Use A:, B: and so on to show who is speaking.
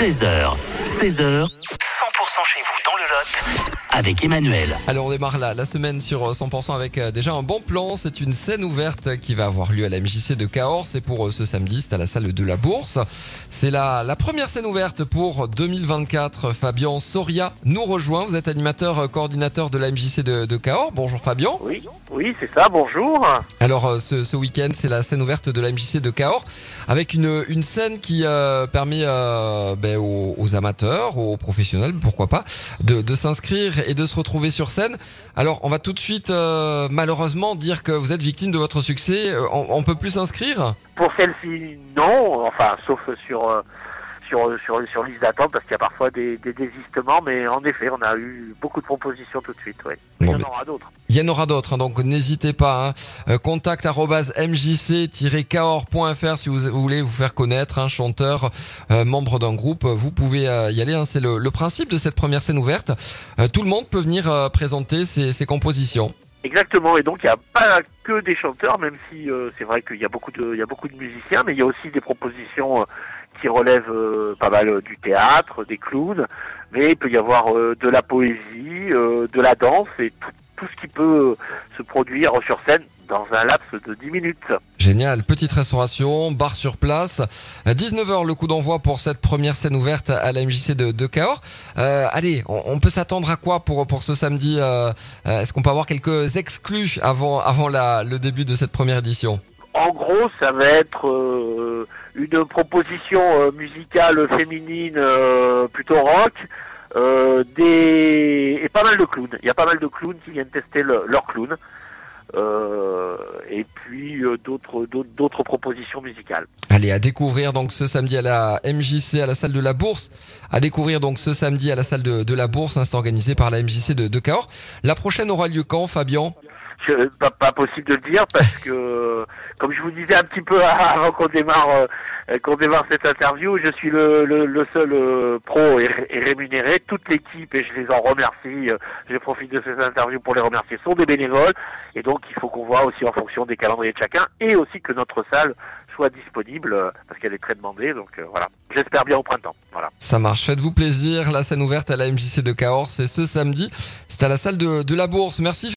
A: 13h, 16h, 100% chez vous avec Emmanuel.
B: Alors on démarre la, la semaine sur euh, 100% avec euh, déjà un bon plan. C'est une scène ouverte qui va avoir lieu à la MJC de Cahors. C'est pour euh, ce samedi, c'est à la salle de la Bourse. C'est la, la première scène ouverte pour 2024. Fabien Soria nous rejoint. Vous êtes animateur euh, coordinateur de la MJC de, de Cahors. Bonjour Fabien.
C: Oui, oui, c'est ça, bonjour.
B: Alors euh, ce, ce week-end, c'est la scène ouverte de la MJC de Cahors avec une, une scène qui euh, permet euh, ben, aux, aux amateurs, aux professionnels, pourquoi pas, de, de s'inscrire et de se retrouver sur scène. Alors on va tout de suite euh, malheureusement dire que vous êtes victime de votre succès. Euh, On, on peut plus s'inscrire?
C: Pour celle-ci, non, enfin, sauf sur, euh, sur, sur, sur liste d'attente, parce qu'il y a parfois des, des désistements, mais en effet, on a eu beaucoup de propositions tout de suite, oui. Il y en aura d'autres.
B: Il y en aura d'autres, hein, donc n'hésitez pas. Hein. Euh, contact mjc-cahors.fr si vous, voulez vous faire connaître, un chanteur, euh, membre d'un groupe, vous pouvez euh, y aller. hein. C'est le, le principe de cette première scène ouverte. Euh, tout le monde peut venir présenter ses, ses compositions.
C: Exactement, et donc il n'y a pas que des chanteurs, même si euh, c'est vrai qu'il y a beaucoup de, il y a beaucoup de musiciens, mais il y a aussi des propositions qui relèvent euh, pas mal euh, du théâtre, des clowns, mais il peut y avoir euh, de la poésie, de la danse et tout, tout ce qui peut se produire sur scène dans un laps de 10 minutes.
B: Génial, petite restauration, bar sur place. À 19h le coup d'envoi pour cette première scène ouverte à la MJC de, de Cahors. Euh, allez, on, on peut s'attendre à quoi pour, pour ce samedi euh, Est-ce qu'on peut avoir quelques exclus avant, avant la, le début de cette première édition?
C: En gros, ça va être euh, une proposition euh, musicale féminine euh, plutôt rock, euh, des et pas mal de clowns. Il y a pas mal de clowns qui viennent tester le- leur clown. Euh, et puis euh, d'autres d'autres propositions musicales.
B: Allez, à découvrir donc ce samedi à la MJC, à la salle de la Bourse. À découvrir donc ce samedi à la salle de, la Bourse, hein, c'est organisé par la MJC de, de Cahors. La prochaine aura lieu quand, Fabien
C: Pas, pas possible de le dire parce que, comme je vous disais un petit peu avant qu'on démarre, euh, qu'on démarre cette interview, je suis le, le, le seul euh, pro et, ré- et rémunéré. Toute l'équipe, et je les en remercie, euh, je profite de cette interview pour les remercier, sont des bénévoles. Et donc, il faut qu'on voit aussi en fonction des calendriers de chacun et aussi que notre salle soit disponible parce qu'elle est très demandée. Donc, voilà. J'espère bien au printemps. Voilà.
B: Ça marche, faites-vous plaisir. La scène ouverte à la MJC de Cahors, c'est ce samedi. C'est à la salle de, de la Bourse. Merci.